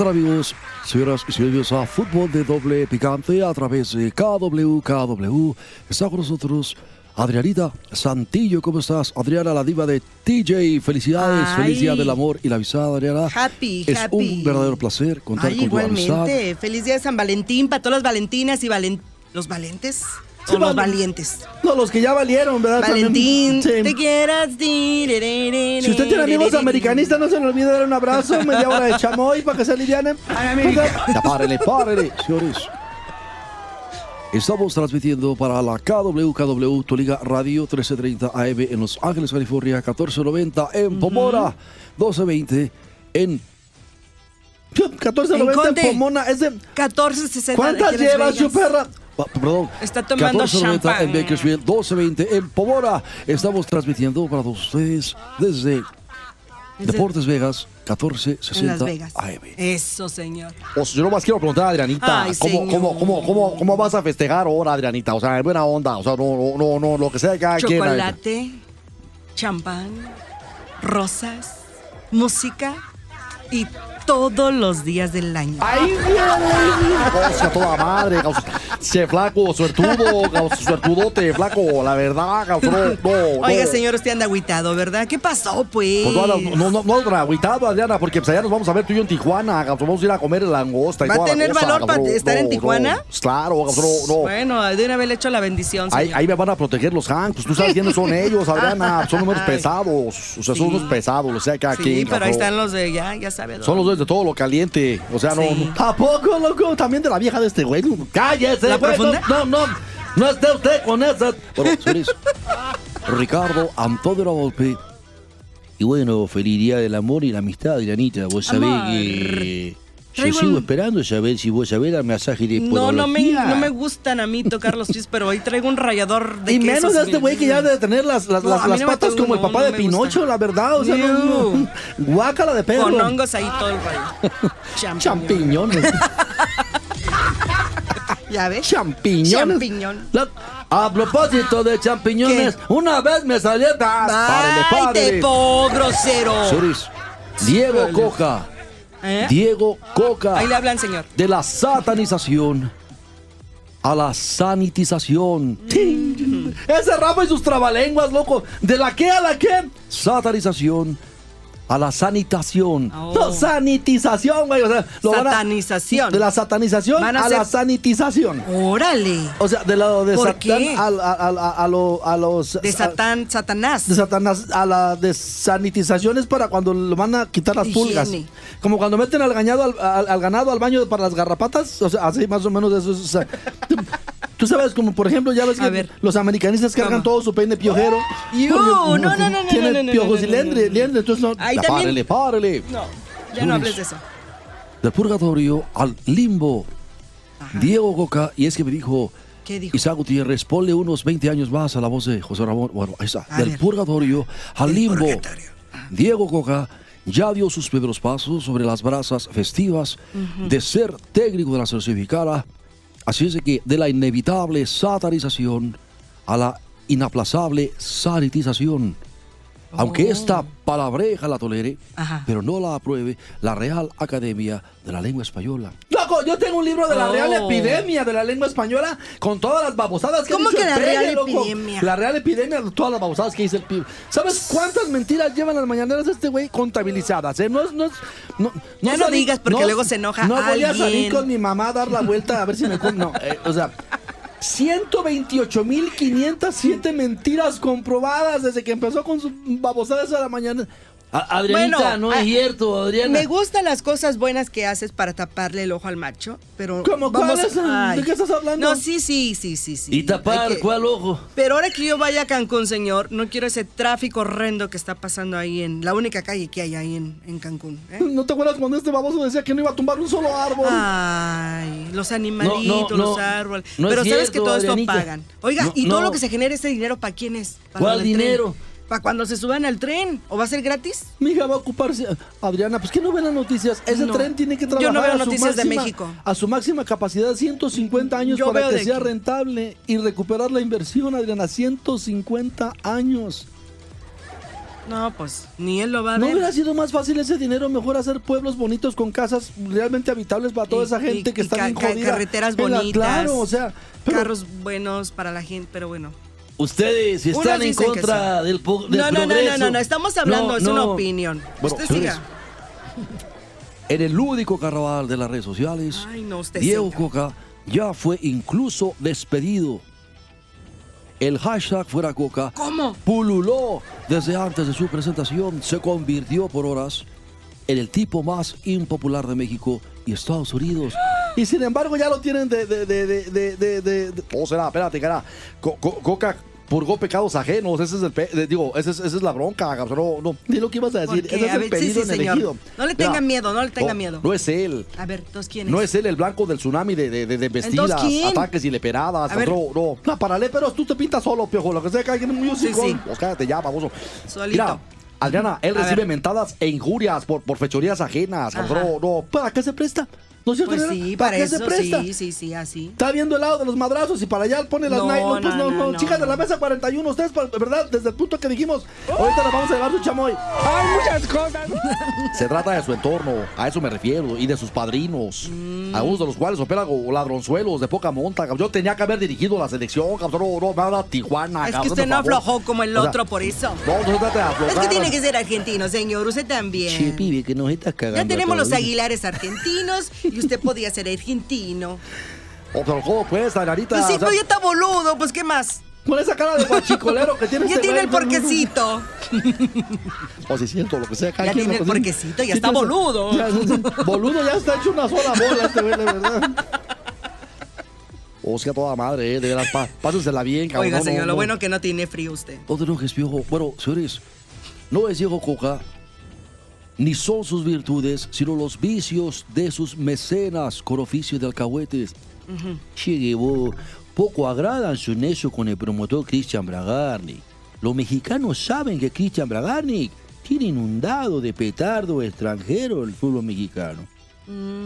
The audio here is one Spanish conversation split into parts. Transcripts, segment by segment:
Tal amigos? Señoras y señores, a Fútbol de Doble Picante a través de KW, KW. Está con nosotros Adrianita Santillo. ¿Cómo estás? Adriana, la diva de TJ. Felicidades, Ay. feliz día del amor y la avisada, Adriana. Happy, es happy. un verdadero placer contar Ay, con tu amistad. igualmente. Feliz día de San Valentín para todas las valentinas y valen... los valentes Sí, los valientes. No, los que ya valieron, ¿verdad? Valentín, sí. te quieras. Si Si usted tiene amigos americanistas, no se le olvide dar un abrazo, media hora de chamoy para que se alivianen. Ya párele, párele, señores. Estamos transmitiendo para la KW, KW, tu liga radio 1330 AM en Los Ángeles, California, 1490 en Pomora, 1220 en 14.90 En. Pomona. Es de, 14.60. ¿Cuántas ¿quieres llevas, su perra? Pa- Perdón. Está tomando 1490 en. Bakersfield, 1220 en Pomora. Estamos transmitiendo para todos ustedes desde Deportes Vegas, En 1460 Las Vegas. AM. Eso, señor. O sea, yo nomás quiero preguntar a Adrianita, Ay, ¿cómo, cómo, cómo, cómo, cómo vas a festejar ahora, Adrianita? O sea, en buena onda, o sea, no, no, no, lo que sea quien. Chocolate, champán, rosas, música y todos los días del año. Ahí Goza toda madre. Che, flaco, suertudo, suertudote, flaco, la verdad, gaucho, no. Oiga, no. señor, usted anda agüitado, ¿verdad? ¿Qué pasó, pues? Pues no, no, no, no, no, agüitado, Adriana, porque pues allá nos vamos a ver tú y yo en Tijuana, gaucho, vamos a ir a comer langosta y ¿Va a tener cosa, valor para estar en Tijuana? no. Claro, gaucho, no, no. Bueno, de una vez le echo la bendición, Ahí, señor. ahí me van a proteger los Hanks. Tú sabes quiénes son ellos, Adriana. Son números Ay. pesados. O sea, Sí. son unos pesados. O sea, que aquí. Sí, pero ahí están los de ya, ya sabe dónde. Son los dos de todo lo caliente. O sea, no. Sí. no- ¿A poco, loco? También de la vieja de este güey. ¡Cállese, ¿La? No, no, no. No esté usted con esa. Bueno, señores, Ricardo Antonio Volpe. Y bueno, feliz día del amor y la amistad, Adrianita. Vos sabés Amor. que. Yo Traigo sigo un- esperando saber si vos sabés el mensaje de No, no me, no me gustan a mí tocar los pies, pero hoy traigo un rallador de Y quesos, menos de este güey que ya debe tener las, las, No, las, a las no patas como el papá no de Pinocho, gusta. la verdad. O sea, no, Ew. no. Guácala de perro. Con hongos ahí todo el. Champiñón. Champiñones. ¿Ya ves? Champiñones. Champiñón. La- a propósito de champiñones, ¿Qué? una vez me salió. ¡Ay, párele. te po, grosero! Señores, Diego Coca. ¿Eh? Diego Coca. Ahí le hablan, señor. De la satanización a la sanitización. Ese Rafa y sus trabalenguas, loco. ¿De la qué a la qué? Satanización a la sanitación. Oh. No, sanitización, güey. O sea, lo van a- Satanización. de la satanización a a, ser- la sanitización. Órale. O sea, de lo de ¿Por Satán a, a, a, a- a lo- a los. De Satán, Satanás. de Satanás a la de sanitización es para cuando lo van a quitar las Higiene. pulgas. Como cuando meten al, gañado, al, al- al ganado al baño para las garrapatas. O sea, así más o menos eso es. o sea, tú, sabes, como por ejemplo, ya ves que ver. los americanistas cargan todo su peine piojero. Iu, porque, no, no, no, no, Tiene no, piojos y no. liendre, entonces no. Ahí también. párele, párele. No, ya no hables de eso. Del purgatorio al limbo. Diego Coca, y es que me dijo ¿Qué dijo? Isaac Gutiérrez, ponle unos 20 años más a la voz de José Ramón. Bueno, ahí está. A Del ver. purgatorio al limbo. purgatorio. Diego Coca ya dio sus primeros pasos sobre las brasas festivas de ser técnico de la selección mexicana. Así es que de la inevitable satanización a la inaplazable sanitización. Aunque esta palabreja la tolere, Oh. Ajá. pero no la apruebe la Real Academia de la Lengua Española. Loco, yo tengo un libro de la Oh. Real Epidemia de la lengua española con todas las babosadas que ¿Cómo dicho que el la Real loco. Epidemia? La Real Epidemia, todas las babosadas que dice el pibe. ¿Sabes cuántas mentiras llevan las mañaneras de este güey contabilizadas? eh? No, no, no, Ya no digas, porque luego se enoja No voy a salir alguien. con mi mamá a dar la vuelta a ver si me... No, eh, o sea... 128.507 mentiras comprobadas desde que empezó con sus babosadas a la mañana. A- Adrianita, Bueno, no es cierto, Adriana. Me gustan las cosas buenas que haces para taparle el ojo al macho, pero ¿Cómo vamos. ¿De qué estás hablando? No, sí, sí, sí, sí, sí. ¿Y tapar que- cuál ojo? Pero ahora que yo vaya a Cancún, señor, no quiero ese tráfico horrendo que está pasando ahí en la única calle que hay ahí en, en Cancún. ¿eh? ¿No te acuerdas cuando este baboso decía que no iba a tumbar un solo árbol? Ay, los animalitos, No, no, los árboles. Pero sabes que cierto, todo esto Adrianita. pagan. Oiga, ¿y todo lo que se genera ese dinero para quién es? ¿Para ¿Cuál del tren? ¿Para cuando se suban al tren? ¿O va a ser gratis? Mi hija va a ocuparse. Adriana, pues que no ven las noticias. Ese No. tren tiene que Yo no trabajar veo a, su noticias de máxima, México. a su máxima capacidad, 150 años Yo para que de sea aquí. rentable y recuperar la inversión, Adriana. 150 años. No, pues ni él lo va a ¿No ver. hubiera sido más fácil ese dinero mejor hacer pueblos bonitos con casas realmente habitables para toda Y- esa gente y- que y está ca- bien ca- jodida? carreteras la- bonitas. claro, o sea, pero Carros buenos para la gente, pero bueno. Ustedes están en contra del, po- del No, no, no, no, progreso. no, no, estamos hablando, No, es una no. opinión. Bueno, Usted siga. En el lúdico carnaval de las redes sociales, Ay, no, usted Diego siga. Coca ya fue incluso despedido. El hashtag fuera Coca ¿Cómo? pululó desde antes de su presentación, se convirtió por horas en el tipo más impopular de México y Estados Unidos. Y sin embargo ya lo tienen de... de, de, de, de, de- de- de- O será, espérate, cara. Co- co- Coca purgó pecados ajenos. Ese es el. pe- de- digo, ese es- esa es la bronca, cabrón. No, no. Di lo que ibas a decir. Ese es a el ver, sí, pedido sí, en señor. elegido. No le Mira, tenga miedo, no le tenga no, miedo. No es él. A ver, ¿entonces quién es? No es él el blanco del tsunami de, de, de, vestidas, ataques y leperadas. No, no. No, para léperos tú te pintas solo, piojo. Lo que sea que alguien es muy Sí, sí. Pues cállate ya, baboso. Solito. Mira, Adriana, él A recibe ver. mentadas e injurias por, por fechorías ajenas. No, no. ¿Para qué se presta? ¿No es cierto? Pues sí, para qué eso se presta? sí, sí, sí, así. Está viendo el lado de los madrazos y para allá pone las No, nylon. Pues no, no, no, no, no, chicas de la no. mesa 41, ustedes, ¿verdad? Desde el punto que dijimos, ahorita les vamos a llevar su chamoy. Hay muchas cosas. Se trata de su entorno, a eso me refiero, y de sus padrinos, Mm. algunos de los cuales operan como ladronzuelos de poca monta. cabrón. Yo tenía que haber dirigido la selección, cabrón. No, no, a Tijuana. Es que usted no aflojó como el O sea, otro por eso. No, no se trata de aflojar. Es que tiene que ser argentino, señor. Usted también. Che, pibe, que nos estás cagando. Ya tenemos los aguilares argentinos y usted podía ser argentino. Pero ¿cómo pues, Adrianita? Pues sí, O sea, ya está boludo, pues ¿qué más? Con esa cara de guachicolero que tiene Ya este tiene el no, no, porquecito. O si siento lo que sea. Ya tiene el que- porquecito, ya Sí, está boludo. Ya, boludo ya está hecho una sola bola este güey, de verdad. O sea, toda madre, eh, de veras, pa, pásensela bien, cabrón. Oiga, no, señor, no, lo no. bueno que no tiene frío usted. No te enojes, viejo. Bueno, señores, no es Diego Coca, ni son sus virtudes, sino los vicios de sus mecenas con oficio de alcahuetes. Che, vos, poco agradan su necio con el promotor Christian Bragarnik. Los mexicanos saben que Christian Bragarnik tiene inundado de petardo extranjero el fútbol mexicano.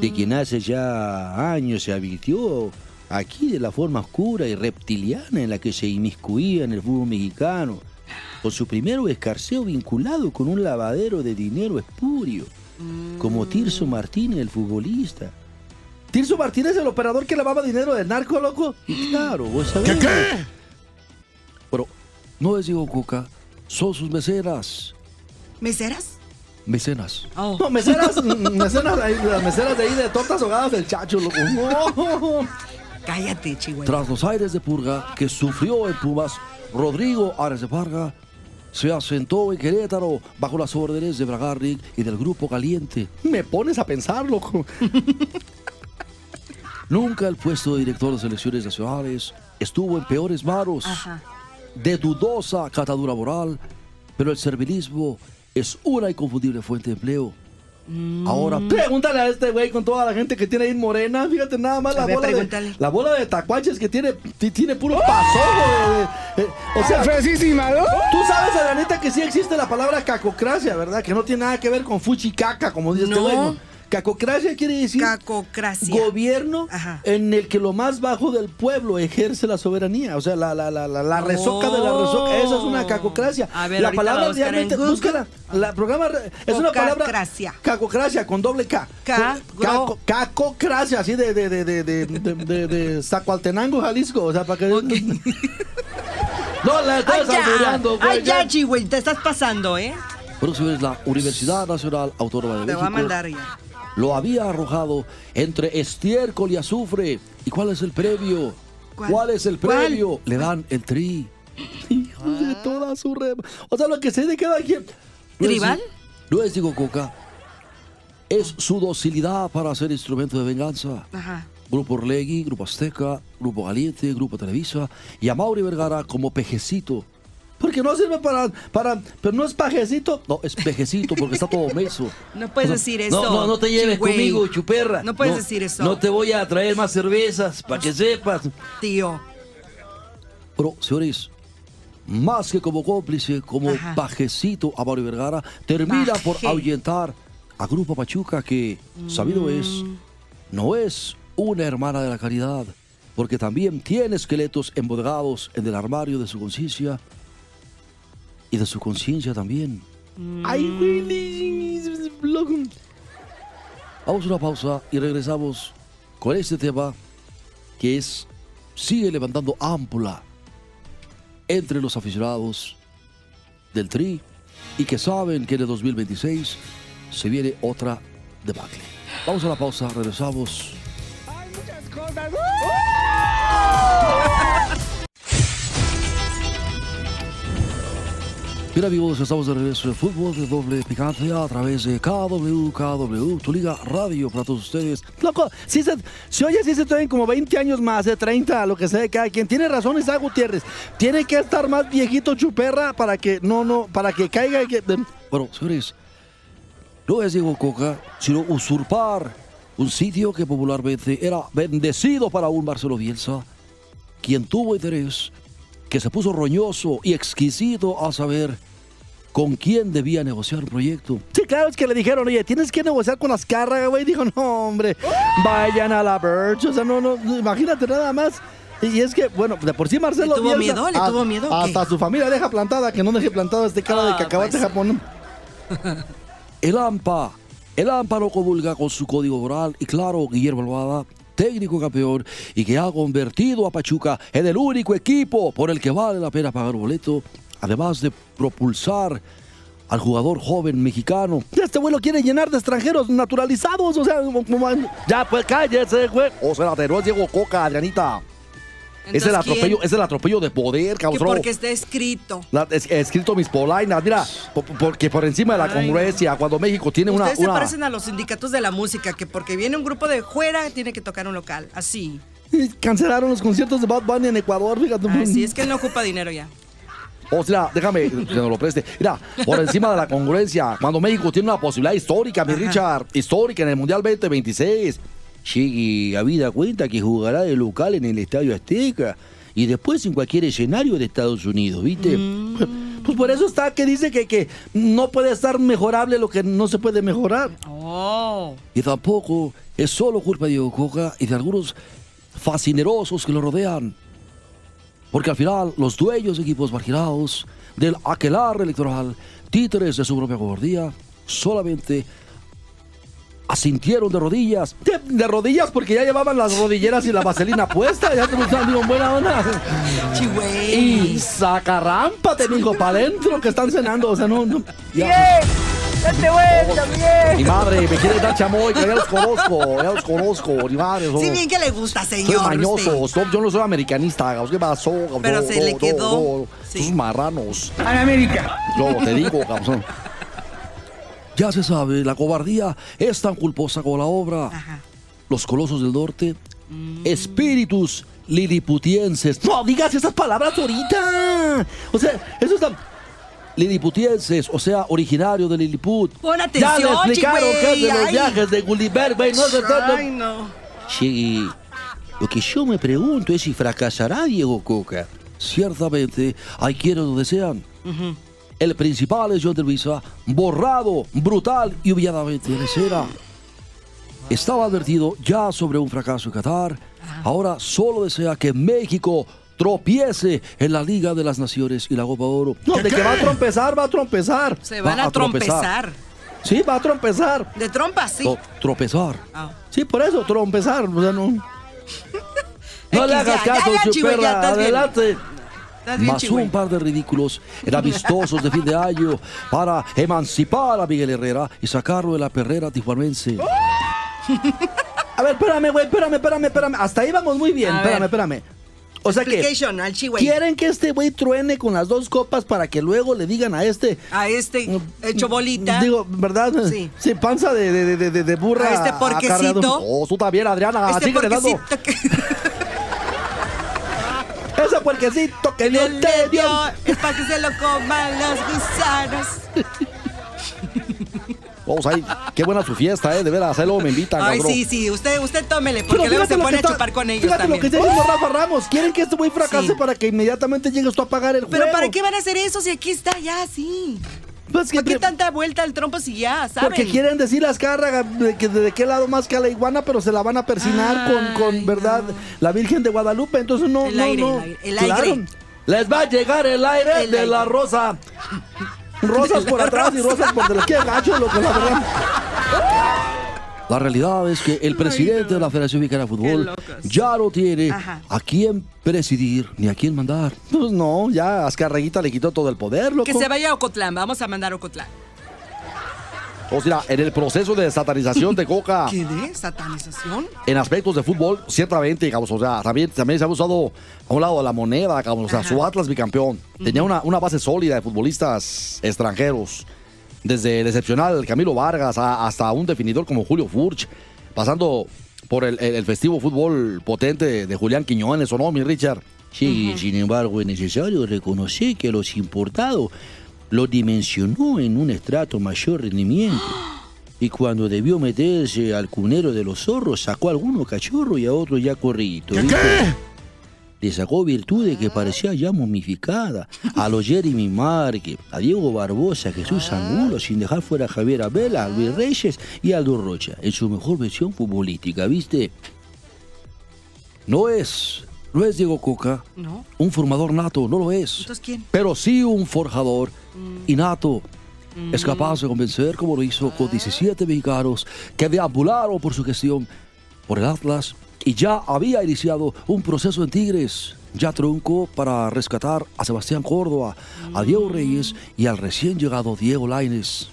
De quien hace ya años se advirtió aquí de la forma oscura y reptiliana en la que se inmiscuía en el fútbol mexicano, con su primero escarceo vinculado con un lavadero de dinero espurio, como Tirso Martínez, el futbolista. Tirso Martínez, el operador que lavaba dinero de narco, loco. Y claro, vos sabés. ¿Qué, Pero no es Diego Coca, son sus mecenas. ¿Meseras? Mecenas. Oh. No, meseras, mm, ahí, las meseras de ahí de tortas ahogadas del chacho, loco. No. Cállate, chihuahua. Tras los aires de purga que sufrió en Pumas, Rodrigo Ares de Parga se asentó en Querétaro bajo las órdenes de Bragarnik y del Grupo Caliente. Me pones a pensar, loco. Nunca el puesto de director de selecciones nacionales estuvo en peores manos, Ajá. de dudosa catadura moral, pero el servilismo es una inconfundible fuente de empleo. Mm. Ahora, Pregúntale a este güey con toda la gente que tiene ahí en morena. Fíjate nada más la ver, bola de, la bola de tacuaches que tiene, ti- tiene puro pasojo. de- de- de- o sea, Fresísima, ¿no? tú sabes, Adrianita, que sí existe la palabra cacocracia, ¿verdad? Que no tiene nada que ver con fuchi caca, como dice este No. güey. Cacocracia quiere decir Cacocracia. gobierno Ajá. en el que lo más bajo del pueblo ejerce la soberanía. O sea, la, la, la, la, la resoca de la resoca. Esa es una cacocracia. A ver, la palabra realmente, búscala. La programa es una palabra. Cocacracia. Cacocracia con doble K. Ca- Caco- Cacocracia, así de, de, de, de, de, de, de- de Zacualtenango, Jalisco. O sea, para que. no, la estás albureando, güey. Ay, ya, chihuahua, te estás pasando, ¿eh? pero señores, la Universidad Nacional Autónoma de Te voy a México mandar ya. Lo había arrojado entre estiércol y azufre. ¿Y cuál es el premio? ¿Cuál? es el ¿Cuál? premio? Le dan el tri. Hijos de toda su re... O sea, lo que sé de cada quien. ¿Tribal? No es Diego Coca, es su docilidad para ser instrumento de venganza. Ajá. Grupo Orlegui, Grupo Azteca, Grupo Galiente, Grupo Televisa y a Mauri Vergara como pejecito. Porque no sirve para, para, pero no es pajecito. No, es pejecito porque está todo meso. No puedes decir eso. No, no, no te lleves conmigo, chuperra. No puedes decir eso. No te voy a traer más cervezas, para que sepas. Tío. Pero, señores, más que como cómplice, como Ajá. pajecito a Mauri Vergara, termina por ahuyentar a Grupo Pachuca que, sabido es, Mm. no es una hermana de la caridad, porque también tiene esqueletos embodegados en el armario de su conciencia y de su conciencia también. Ay, güey. loco. Vamos a una pausa y regresamos con este tema que es sigue levantando ámpula entre los aficionados del Tri y que saben que en el 2026 se viene otra debacle. Vamos a la pausa, regresamos. Hay muchas cosas. Bien amigos, estamos de regreso de fútbol de doble picante a través de KW, KW, tu liga radio para todos ustedes. Loco, si se, si oye, si se traen como 20 años más, de 30, lo que sea de cada quien. Tiene razón Isaac Gutiérrez. Tiene que estar más viejito chuperra para que, no, no, para que caiga que... Bueno, señores, no es Diego Coca, sino usurpar un sitio que popularmente era bendecido para un Marcelo Bielsa, quien tuvo interés, que se puso roñoso y exquisito a saber con quién debía negociar un proyecto. Sí, claro, es que le dijeron, oye, tienes que negociar con las cargas, güey. Dijo, no, hombre, vayan a la Birch. O sea, no, no, imagínate nada más. Y es que, bueno, de por sí Marcelo ¿Le tuvo Bielsa- miedo? ¿Le a- tuvo miedo? Hasta su familia deja plantada, que no deje plantado este cara de Ah, cacahuate pues. Japón. El AMPA, el AMPA no comulga con su código moral y claro, Guillermo Alvada, técnico campeón y que ha convertido a Pachuca en el único equipo por el que vale la pena pagar boleto, además de propulsar al jugador joven mexicano. Este güey lo quiere llenar de extranjeros naturalizados. O sea, ya, pues cállese, güey. O no es Diego Coca, Adrianita. Es el atropello, ¿quién? es el atropello de poder, cabrón. porque está escrito. La- es- escrito mis polainas, mira, po- po- porque por encima de la congruencia, cuando México tiene una, Ustedes se una- parecen a los sindicatos de la música, que porque viene un grupo de fuera tiene que tocar un local. Así. Y Cancelaron los conciertos de Bad Bunny en Ecuador, fíjate. Así es que él no ocupa dinero ya. O sea, déjame que nos lo preste. Mira, por encima de la congruencia, cuando México tiene una posibilidad histórica, mi Richard, histórica en el Mundial 2026. Llegue a vida cuenta que jugará de local en el Estadio Azteca y después en cualquier escenario de Estados Unidos, ¿viste? Pues por eso está que dice que, que no puede estar mejorable lo que no se puede mejorar. Oh. Y tampoco es solo culpa de Diego Coca y de algunos fascinerosos que lo rodean. Porque al final los dueños de equipos marginados del aquelarre electoral, títeres de su propia cobardía, solamente asintieron de rodillas. De, de rodillas porque ya llevaban las rodilleras y la vaselina puesta. Ya te digo, buena onda. Chihuey. Y sacarrámpate, mijo, para adentro que están cenando. O sea, no, no. ¡Date vuelta, Miguel! Mi madre me quiere dar chamoy, que ya los conozco, ya los conozco, mi madre. Sí, bien que le gusta, Soy señor. mañoso, usted. yo no soy americanista, ¿qué pasó? Pero No, se le quedó. no, no, Sí. Sus marranos. ¡A la América! Yo te digo, cabrón. Ya se sabe, la cobardía es tan culposa como la obra. Ajá. Los colosos del norte, espíritus liliputienses. No digas esas palabras ahorita. O sea, eso está. Liliputienses, o sea, originario de Lilliput. Pon Ya atención, le explicaron que es de los Ay. viajes de Gulliver, güey. No, Ay, no. Sí, lo que yo me pregunto es si fracasará Diego Coca. Ciertamente, hay quienes lo desean. El principal es John de Luisa, borrado, brutal y humilladamente en escena. Estaba advertido ya sobre un fracaso en Qatar. Ahora solo desea que México tropiece en la Liga de las Naciones y la Copa Oro. No, de que va a trompezar, va a trompezar. Se van Va a, a tropezar. trompezar. Sí, va a trompezar. De trompa, sí. Tro- tropezar. Ah. Sí, por eso, trompezar. O sea, no. Le hagas caso, ya, ya, chihuey, ya, chuperra. Adelante. Más un par de ridículos en amistosos de fin de año para emancipar a Miguel Herrera y sacarlo de la perrera tijuanense. A ver, espérame, güey, espérame, espérame, espérame. Hasta ahí vamos muy bien. A espérame, ver. espérame. O sea que al quieren que este güey truene con las dos copas para que luego le digan a este. A este hecho bolita. Digo, ¿verdad? Sí. Sí, panza de, de, de, de- de burra. A este porquecito. acarreado. Oh, tú también, Adriana. este porquecito que Ese puerquecito que no le te dio. es para que se lo coman los gusanos. Vamos ahí. Qué buena su fiesta, ¿eh? De veras, ahí luego me invitan, Ay, cabrón. sí, sí, usted, usted tómele, Pero porque luego se pone a está- chupar con ellos Fíjate también. lo que está diciendo Rafa Ramos. Quieren que este güey fracase Sí. para que inmediatamente llegues tú a pagar el Pero juego. ¿para qué van a hacer eso si aquí está ya, sí? Pues que ¿Por qué tanta vuelta al trompo si ya, saben? Porque quieren decir las cargas de, que de qué lado más que a la iguana, pero se la van a persinar con, con verdad, no. la Virgen de Guadalupe. Entonces no, El no, aire, no. el aire, el Claro. aire. Les va a llegar el aire El de aire. la rosa. Rosas por atrás y rosas por delante. Qué gacho, loco, la verdad. La realidad es que el presidente de la Federación Mexicana de Fútbol ya no tiene Ajá. a quién presidir ni a quién mandar. Pues no, ya Azcarreguita le quitó todo el poder, loco. Que se vaya a Ocotlán, vamos a mandar a Ocotlán. O sea, en el proceso de satanización de Coca, ¿Qué de? ¿Satanización? en aspectos de fútbol, ciertamente, digamos, o sea, también, también se ha usado a un lado de la moneda, digamos, o sea, Ajá. su Atlas bicampeón. Tenía una, una base sólida de futbolistas extranjeros, desde el excepcional Camilo Vargas a- hasta un definidor como Julio Furch, pasando por el, el- el festivo fútbol potente de Julián Quiñones, ¿o no, mi Richard? Sí, sin embargo, es necesario reconocer que los importados lo dimensionó en un estrato mayor rendimiento. Y cuando debió meterse al cunero de los zorros, sacó a algunos cachorros y a otros ya corridos. ¿viste? Le sacó virtudes que parecía ya momificada. A los Jeremy Márquez, a Diego Barbosa, a Jesús Angulo, sin dejar fuera a Javier Abela, a Luis Reyes y a Aldo Rocha, en su mejor versión futbolística, ¿viste? No es, no es Diego Coca, ¿No? un formador nato, no lo es. Entonces, ¿quién? Pero sí un forjador innato. Es capaz de convencer, como lo hizo con 17 mexicanos que deambularon por su gestión por el Atlas y ya había iniciado un proceso en Tigres. Ya truncó para rescatar a Sebastián Córdoba, a Diego Reyes y al recién llegado Diego Laines.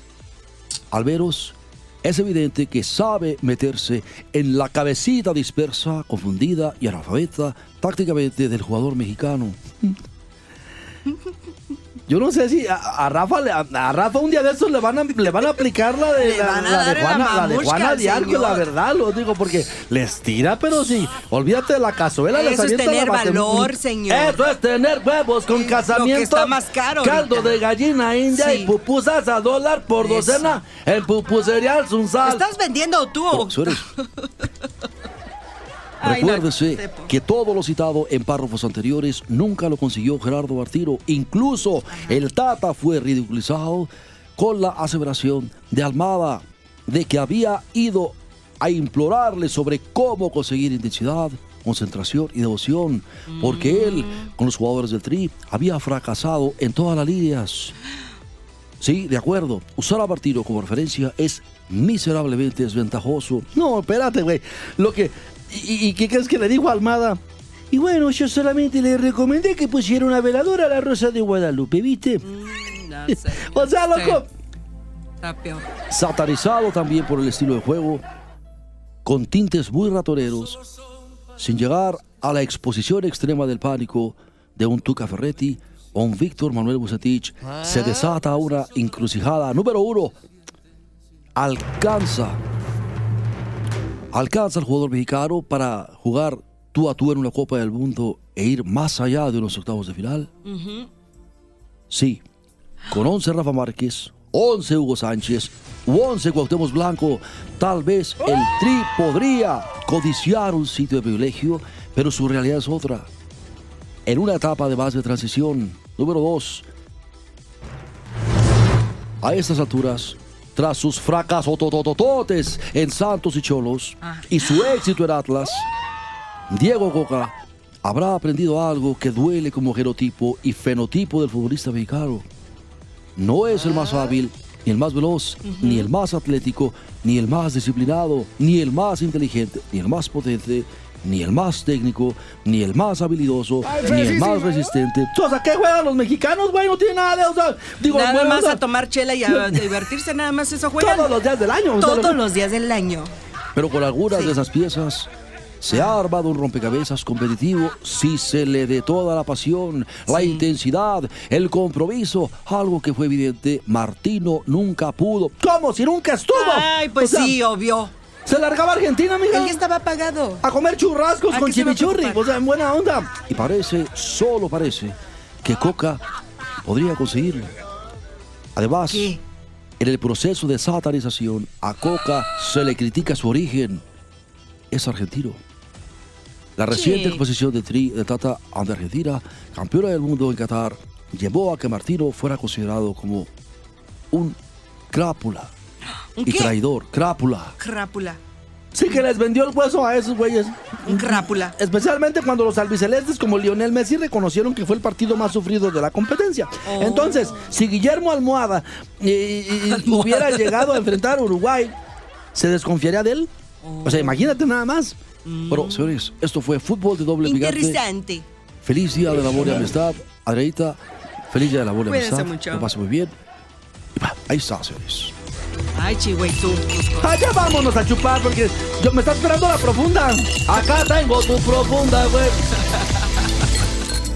Alveros es evidente que sabe meterse en la cabecita dispersa, confundida y analfabeta tácticamente del jugador mexicano. Yo no sé si a, a Rafa le- a, a Rafa un día de estos le van a, le van a aplicar la de, la, la de la Juana, la de mamushka Juana al Diarco, la verdad, lo digo porque les tira, pero sí, olvídate de la cazuela, les Eso es la tener valor, señor. Eso es tener huevos con Lo que casamiento. está más caro Caldo ahorita. de gallina india Sí. y pupusas a dólar por Eso. docena en pupusería Sunsal. ¿Estás vendiendo tú o...? Recuérdese que todo lo citado en párrafos anteriores nunca lo consiguió Gerardo Bartiro. Incluso el Tata fue ridiculizado con la aseveración de Almada de que había ido a implorarle sobre cómo conseguir intensidad, concentración y devoción, porque él, con los jugadores del Tri, había fracasado en todas las líneas. Sí, de acuerdo. Usar a Bartiro como referencia es miserablemente desventajoso. No, espérate, güey. Lo que. ¿Y, y qué crees que le dijo a Almada? Y bueno, yo solamente le recomendé que pusiera una veladora a la Rosa de Guadalupe, ¿viste? Mm, no sé, O sea, loco. sé. Satarizado también por el estilo de juego, con tintes muy ratoneros, sin llegar a la exposición extrema del pánico de un Tuca Ferretti o un Víctor Manuel Bucetich, se desata una encrucijada número uno. Alcanza, alcanza el jugador mexicano para jugar tú a tú en una Copa del Mundo e ir más allá de unos octavos de final. Sí, con 11 Rafa Márquez, 11 Hugo Sánchez u 11 Cuauhtémoc Blanco, tal vez el Tri podría codiciar un sitio de privilegio, pero su realidad es otra. En una etapa de base de transición, número 2, a estas alturas, tras sus fracasos tototototes en Santos y Cholos y su éxito en Atlas, Diego Coca habrá aprendido algo que duele como genotipo y fenotipo del futbolista mexicano. No es el más hábil, ni el más veloz, ni el más atlético, ni el más disciplinado, ni el más inteligente, ni el más potente, ni el más técnico, ni el más habilidoso, ni el más resistente. O sea, ¿qué juegan los mexicanos, güey? No tiene nada de. O sea, digo, Nada bueno, o más sea, a tomar chela y a divertirse, nada más eso juegan. Todos los días del año. o sea, Todos lo- los días del año. Pero con algunas Sí. de esas piezas Se ha armado un rompecabezas competitivo si se le dé toda la pasión, la intensidad, el compromiso, algo que fue evidente, Martino nunca pudo. ¿Cómo? Si nunca estuvo. Ay, pues O sea, sí, obvio. Se largaba a Argentina, Él mija. ya estaba apagado. A comer churrascos ¿A con chimichurri. O sea, en buena onda. Y parece, solo parece, que Coca podría conseguirlo. Además, ¿Qué? en el proceso de satanización, a Coca se le critica su origen. Es argentino. La reciente exposición de Tri de Tata ante Argentina, campeona del mundo en Qatar, llevó a que Martino fuera considerado como un crápula ¿Un y qué? traidor. Crápula. Crápula. Sí que les vendió el hueso a esos güeyes. Un crápula. Especialmente cuando los albicelestes como Lionel Messi reconocieron que fue el partido más sufrido de la competencia. Oh. Entonces, si Guillermo Almohada eh, eh, eh, hubiera llegado a enfrentar a Uruguay, ¿se desconfiaría de él? O sea, imagínate nada más. Bueno, señores, esto fue Fútbol de Doble. Interesante. Feliz día del amor y amistad. Adreita, feliz día del amor y amistad. mucho. Que pase muy bien. Y ahí está, señores. Ay, chihuey, tú. Allá vámonos a chupar porque yo me está esperando la profunda. Acá tengo tu profunda, güey.